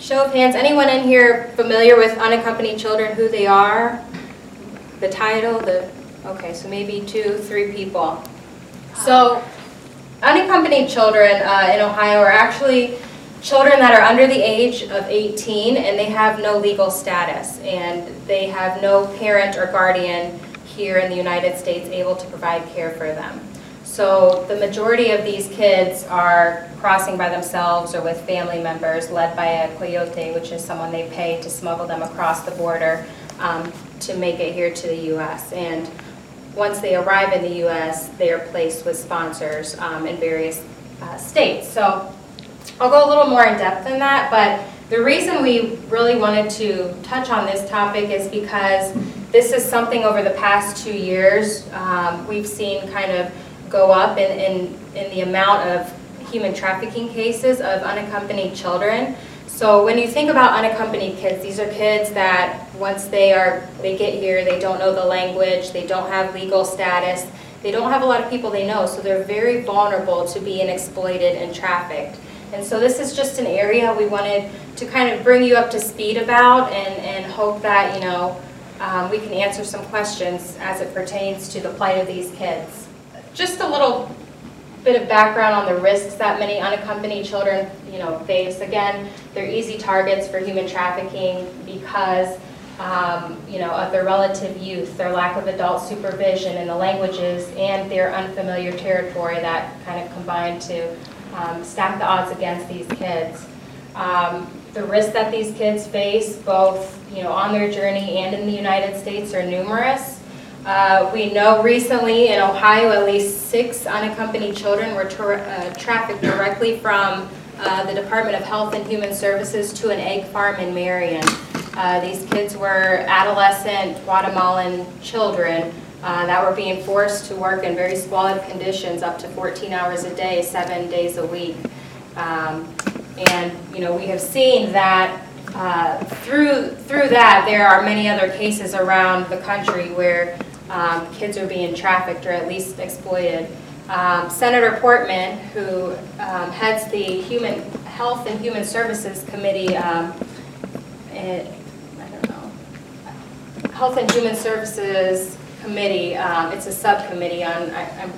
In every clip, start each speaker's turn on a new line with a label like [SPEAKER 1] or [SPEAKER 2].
[SPEAKER 1] Show of hands, anyone in here familiar with unaccompanied children, who they are? The title, the, okay, so maybe two, three people. So unaccompanied children uh, in Ohio are actually children that are under the age of 18 and they have no legal status and they have no parent or guardian here in the United States able to provide care for them. So the majority of these kids are crossing by themselves or with family members led by a coyote, which is someone they pay to smuggle them across the border um, to make it here to the U.S. And once they arrive in the U.S., they are placed with sponsors um, in various uh, states. So I'll go a little more in depth than that, but the reason we really wanted to touch on this topic is because this is something over the past two years um, we've seen kind of go up in, in, in the amount of human trafficking cases of unaccompanied children. So when you think about unaccompanied kids, these are kids that once they are they get here, they don't know the language, they don't have legal status, they don't have a lot of people they know, so they're very vulnerable to being exploited and trafficked. And so this is just an area we wanted to kind of bring you up to speed about and, and hope that, you know, um, we can answer some questions as it pertains to the plight of these kids. Just a little bit of background on the risks that many unaccompanied children, you know, face. Again, they're easy targets for human trafficking because, um, you know, of their relative youth, their lack of adult supervision in the languages, and their unfamiliar territory that kind of combine to um, stack the odds against these kids. Um, the risks that these kids face, both you know on their journey and in the United States, are numerous. Uh, we know recently in Ohio, at least six unaccompanied children were tra uh, trafficked directly from uh, the Department of Health and Human Services to an egg farm in Marion. Uh, these kids were adolescent Guatemalan children uh, that were being forced to work in very squalid conditions up to 14 hours a day, seven days a week. Um, and, you know, we have seen that through, through that, there are many other cases around the country where um, kids are being trafficked or at least exploited. Um, Senator Portman, who um, heads the Human Health and Human Services Committee, um, it, I don't know, Health and Human Services Committee, um, it's a subcommittee on, I, I'm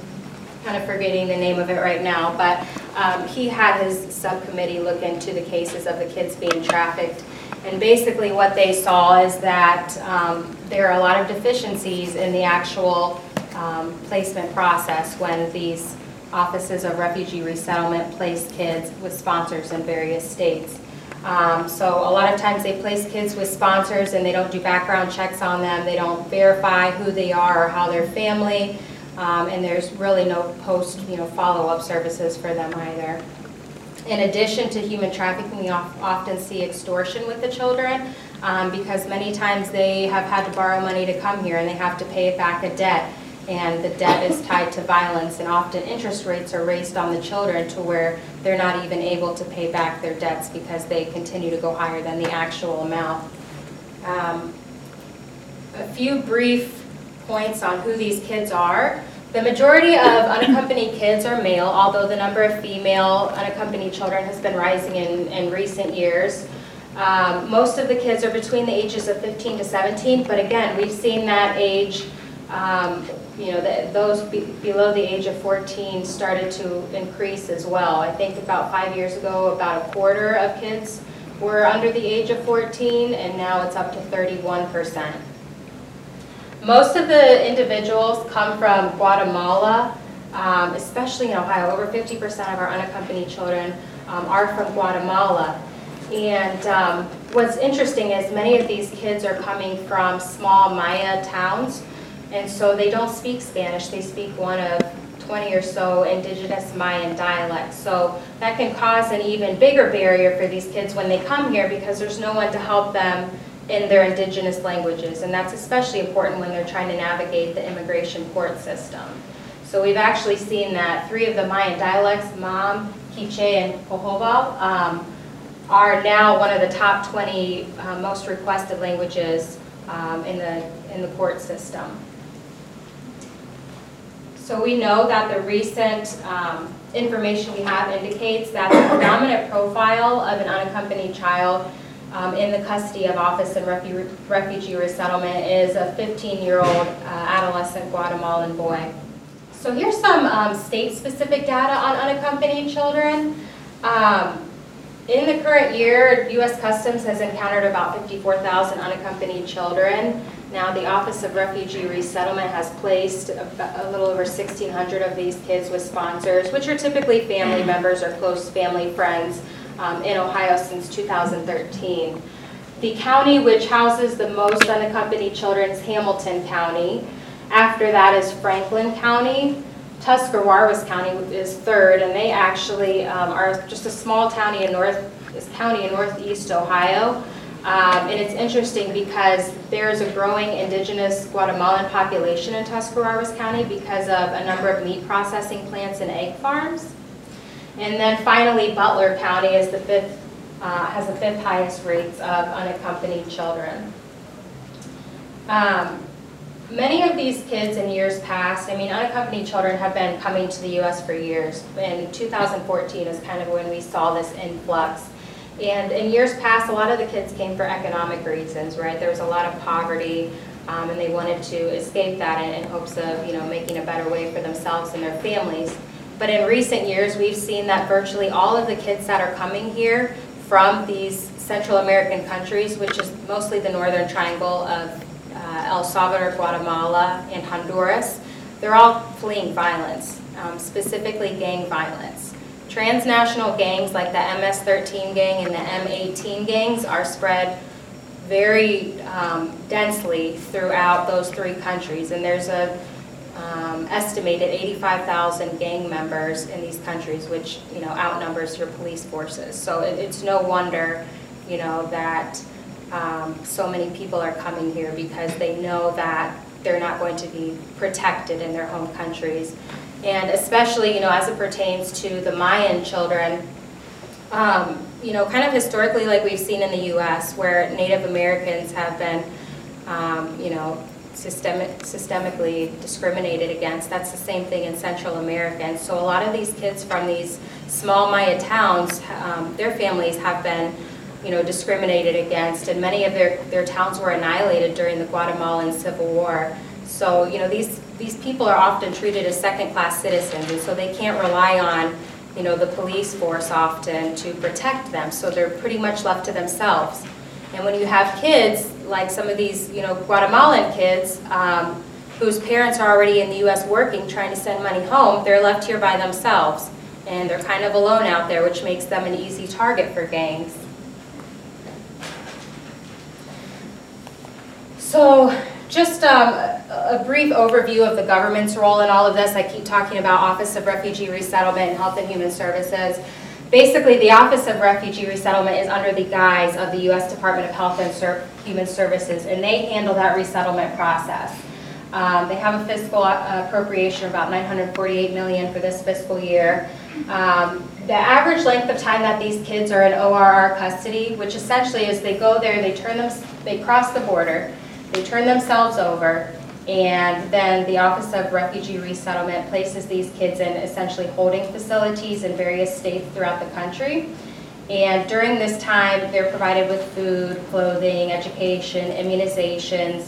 [SPEAKER 1] kind of forgetting the name of it right now, but um, he had his subcommittee look into the cases of the kids being trafficked. And basically what they saw is that um, there are a lot of deficiencies in the actual um, placement process when these offices of refugee resettlement place kids with sponsors in various states. Um, so a lot of times they place kids with sponsors and they don't do background checks on them. They don't verify who they are or how their family. Um, and there's really no post, you know, follow-up services for them either. In addition to human trafficking, we often see extortion with the children um, because many times they have had to borrow money to come here and they have to pay back a debt and the debt is tied to violence and often interest rates are raised on the children to where they're not even able to pay back their debts because they continue to go higher than the actual amount. Um, a few brief points on who these kids are. The majority of unaccompanied kids are male, although the number of female unaccompanied children has been rising in, in recent years. Um, most of the kids are between the ages of 15 to 17, but again, we've seen that age um, you know, the, those be, below the age of 14 started to increase as well. I think about five years ago, about a quarter of kids were under the age of 14, and now it's up to 31%. Most of the individuals come from Guatemala, um, especially in Ohio. Over 50% of our unaccompanied children um, are from Guatemala. And um, what's interesting is many of these kids are coming from small Maya towns and so they don't speak Spanish, they speak one of 20 or so indigenous Mayan dialects. So that can cause an even bigger barrier for these kids when they come here because there's no one to help them in their indigenous languages. And that's especially important when they're trying to navigate the immigration court system. So we've actually seen that three of the Mayan dialects, Mam, Quiche, and Pohobal, um, are now one of the top 20 uh, most requested languages um, in, the, in the court system. So we know that the recent um, information we have indicates that the predominant profile of an unaccompanied child um, in the custody of Office and Refu- Refugee Resettlement is a 15-year-old uh, adolescent Guatemalan boy. So here's some um, state-specific data on unaccompanied children. Um, In the current year, U.S. Customs has encountered about 54,000 unaccompanied children. Now, the Office of Refugee Resettlement has placed a a little over 1,600 of these kids with sponsors, which are typically family members or close family friends um, in Ohio since 2013. The county which houses the most unaccompanied children is Hamilton County. After that is Franklin County. Tuscarawas County is third, and they actually um, are just a small county in north, county in northeast Ohio. Um, And it's interesting because there's a growing indigenous Guatemalan population in Tuscarawas County because of a number of meat processing plants and egg farms. And then finally, Butler County is the fifth, uh, has the fifth highest rates of unaccompanied children. Um, Many of these kids in years past, I mean, unaccompanied children have been coming to the US for years. In 2014 is kind of when we saw this influx. And in years past, a lot of the kids came for economic reasons, right? There was a lot of poverty, um, and they wanted to escape that in, in hopes of, you know, making a better way for themselves and their families. But in recent years, we've seen that virtually all of the kids that are coming here from these Central American countries, which is mostly the northern triangle of uh, El Salvador, Guatemala, and Honduras, they're all fleeing violence, um, specifically gang violence. Transnational gangs like the MS-13 gang and the M18 gangs are spread very um, densely throughout those three countries, and there's a um, estimated 85,000 gang members in these countries, which, you know, outnumbers your police forces. So it- it's no wonder, you know, that um, so many people are coming here because they know that they're not going to be protected in their home countries. And especially, you know, as it pertains to the Mayan children, um, you know, kind of historically like we've seen in the U.S., where Native Americans have been, um, you know, systemic, systemically discriminated against. That's the same thing in Central America. And so a lot of these kids from these small Maya towns, um, their families have been, you know, discriminated against, and many of their, their towns were annihilated during the Guatemalan Civil War. So, you know, these, these people are often treated as second-class citizens, and so they can't rely on, you know, the police force often to protect them, so they're pretty much left to themselves. And when you have kids, like some of these, you know, Guatemalan kids, um, whose parents are already in the U.S. working, trying to send money home, they're left here by themselves. And they're kind of alone out there, which makes them an easy target for gangs. So just um, a a brief overview of the government's role in all of this. I keep talking about Office of Refugee Resettlement and Health and Human Services. Basically, the Office of Refugee Resettlement is under the guise of the U.S. Department of Health and Human Services, and they handle that resettlement process. Um, They have a fiscal uh, appropriation of about 948 million for this fiscal year. Um, The average length of time that these kids are in ORR custody, which essentially is they go there, they turn them, they cross the border, they turn themselves over, and then the Office of Refugee Resettlement places these kids in essentially holding facilities in various states throughout the country. And during this time, they're provided with food, clothing, education, immunizations,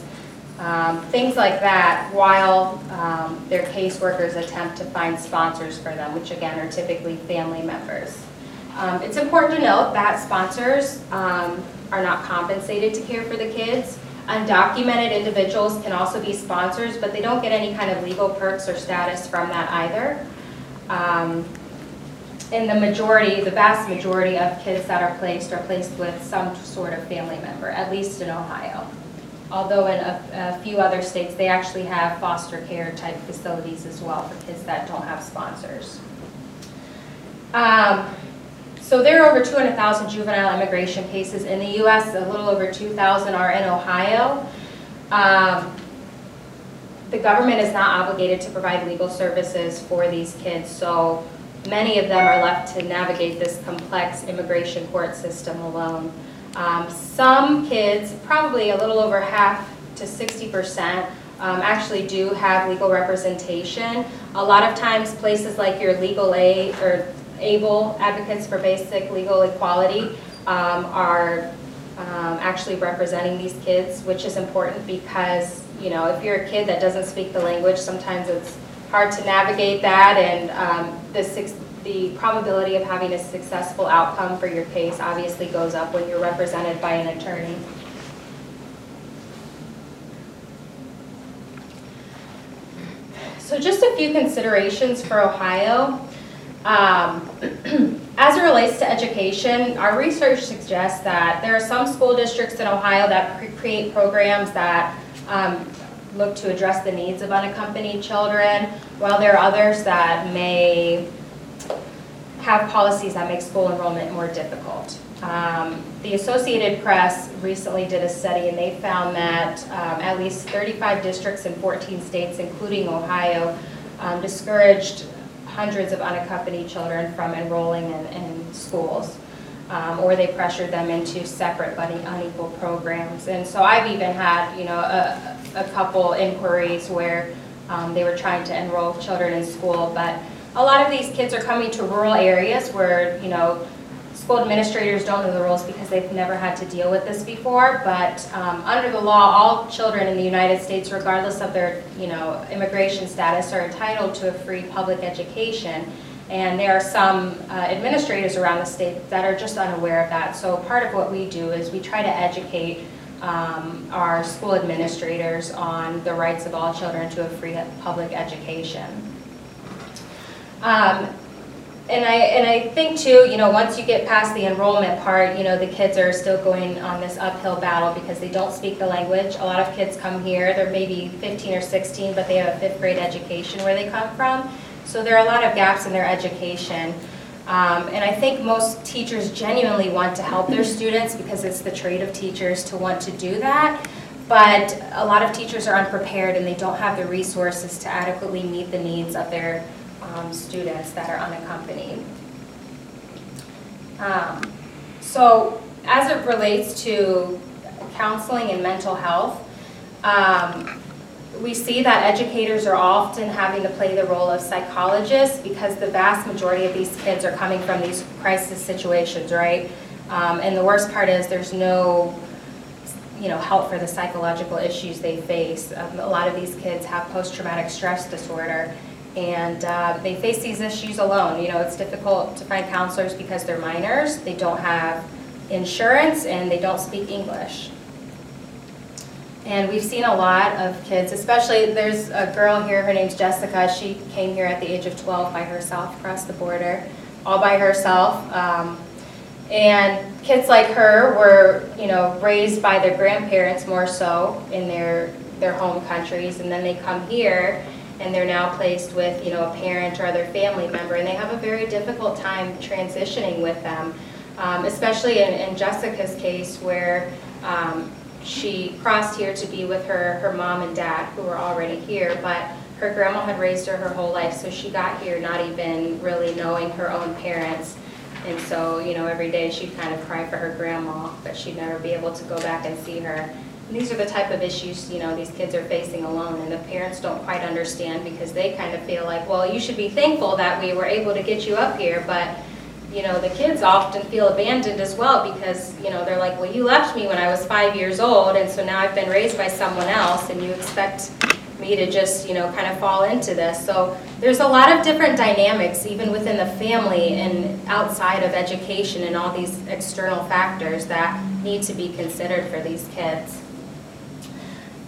[SPEAKER 1] um, things like that, while um, their caseworkers attempt to find sponsors for them, which again are typically family members. Um, It's important to note that sponsors um, are not compensated to care for the kids. Undocumented individuals can also be sponsors, but they don't get any kind of legal perks or status from that either. Um, And the majority, the vast majority of kids that are placed are placed with some sort of family member, at least in Ohio. Although in a a few other states, they actually have foster care type facilities as well for kids that don't have sponsors. Um, So there are over 200,000 juvenile immigration cases in the US, a little over 2,000 are in Ohio. Um, The government is not obligated to provide legal services for these kids, so many of them are left to navigate this complex immigration court system alone. Um, Some kids, probably a little over half to 60% um, actually do have legal representation. A lot of times, places like your legal aid or ABLE, Advocates for Basic Legal Equality, um, are um, actually representing these kids, which is important because, you know, if you're a kid that doesn't speak the language, sometimes it's hard to navigate that, and um, the, the probability of having a successful outcome for your case obviously goes up when you're represented by an attorney. So just a few considerations for Ohio. Um, as it relates to education, our research suggests that there are some school districts in Ohio that cre- create programs that um, look to address the needs of unaccompanied children, while there are others that may have policies that make school enrollment more difficult. Um, the Associated Press recently did a study and they found that um, at least 35 districts in 14 states, including Ohio, um, discouraged hundreds of unaccompanied children from enrolling in, in schools. Um, or they pressured them into separate but unequal programs. And so I've even had, you know, a, a couple inquiries where um, they were trying to enroll children in school, but a lot of these kids are coming to rural areas where, you know, school administrators don't know the rules because they've never had to deal with this before, but um, under the law, all children in the United States, regardless of their, you know, immigration status, are entitled to a free public education. And there are some uh, administrators around the state that are just unaware of that. So part of what we do is we try to educate um, our school administrators on the rights of all children to a free public education. Um, and I, and I think too, you know, once you get past the enrollment part, you know, the kids are still going on this uphill battle because they don't speak the language. A lot of kids come here, they're maybe 15 or 16, but they have a fifth grade education where they come from. So there are a lot of gaps in their education. Um, and I think most teachers genuinely want to help their students because it's the trade of teachers to want to do that. But a lot of teachers are unprepared and they don't have the resources to adequately meet the needs of their um, students that are unaccompanied. Um, so as it relates to counseling and mental health, um, we see that educators are often having to play the role of psychologists because the vast majority of these kids are coming from these crisis situations, right? Um, and the worst part is there's no you know, help for the psychological issues they face. Um, a lot of these kids have post-traumatic stress disorder and uh, they face these issues alone. You know, it's difficult to find counselors because they're minors, they don't have insurance, and they don't speak English. And we've seen a lot of kids, especially there's a girl here, her name's Jessica. She came here at the age of 12 by herself across the border, all by herself. Um, and kids like her were, you know, raised by their grandparents more so in their their home countries, and then they come here and they're now placed with, you know, a parent or other family member, and they have a very difficult time transitioning with them, um, especially in, in, Jessica's case where um, she crossed here to be with her, her mom and dad who were already here, but her grandma had raised her her whole life, so she got here not even really knowing her own parents. And so, you know, every day she'd kind of cry for her grandma, but she'd never be able to go back and see her. These are the type of issues, you know, these kids are facing alone, and the parents don't quite understand because they kind of feel like, well, you should be thankful that we were able to get you up here, but, you know, the kids often feel abandoned as well because, you know, they're like, well, you left me when I was five years old, and so now I've been raised by someone else, and you expect me to just, you know, kind of fall into this. So there's a lot of different dynamics, even within the family and outside of education and all these external factors that need to be considered for these kids.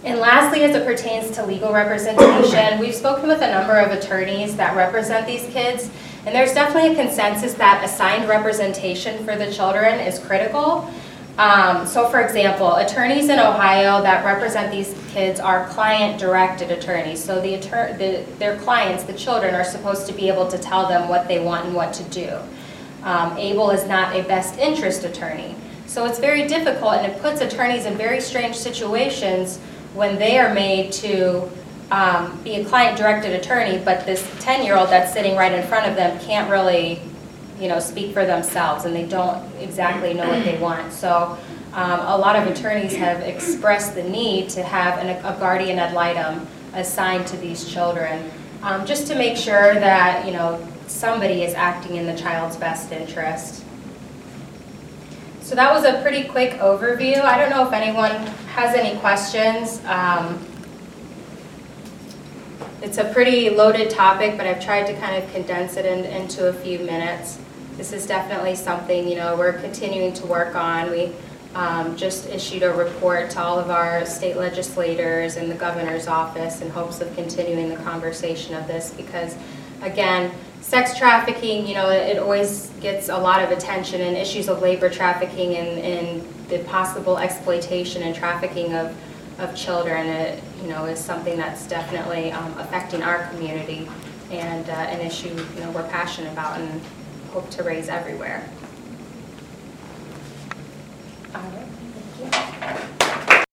[SPEAKER 1] And lastly, as it pertains to legal representation, we've spoken with a number of attorneys that represent these kids, and there's definitely a consensus that assigned representation for the children is critical. Um, so for example, attorneys in Ohio that represent these kids are client-directed attorneys. So the, the, their clients, the children, are supposed to be able to tell them what they want and what to do. Um, ABLE is not a best interest attorney. So it's very difficult and it puts attorneys in very strange situations when they are made to um, be a client-directed attorney, but this 10-year-old that's sitting right in front of them can't really you know, speak for themselves, and they don't exactly know what they want. So um, a lot of attorneys have expressed the need to have an- a guardian ad litem assigned to these children, um, just to make sure that, you know, somebody is acting in the child's best interest. So that was a pretty quick overview. I don't know if anyone has any questions. Um, It's a pretty loaded topic, but I've tried to kind of condense it in- into a few minutes. This is definitely something, you know, we're continuing to work on. We um, just issued a report to all of our state legislators and the governor's office in hopes of continuing the conversation of this because, again, sex trafficking, you know, it always gets a lot of attention and issues of labor trafficking and, and the possible exploitation and trafficking of, of children, it, you know, is something that's definitely um, affecting our community and uh, an issue, you know, we're passionate about and hope to raise everywhere. All right.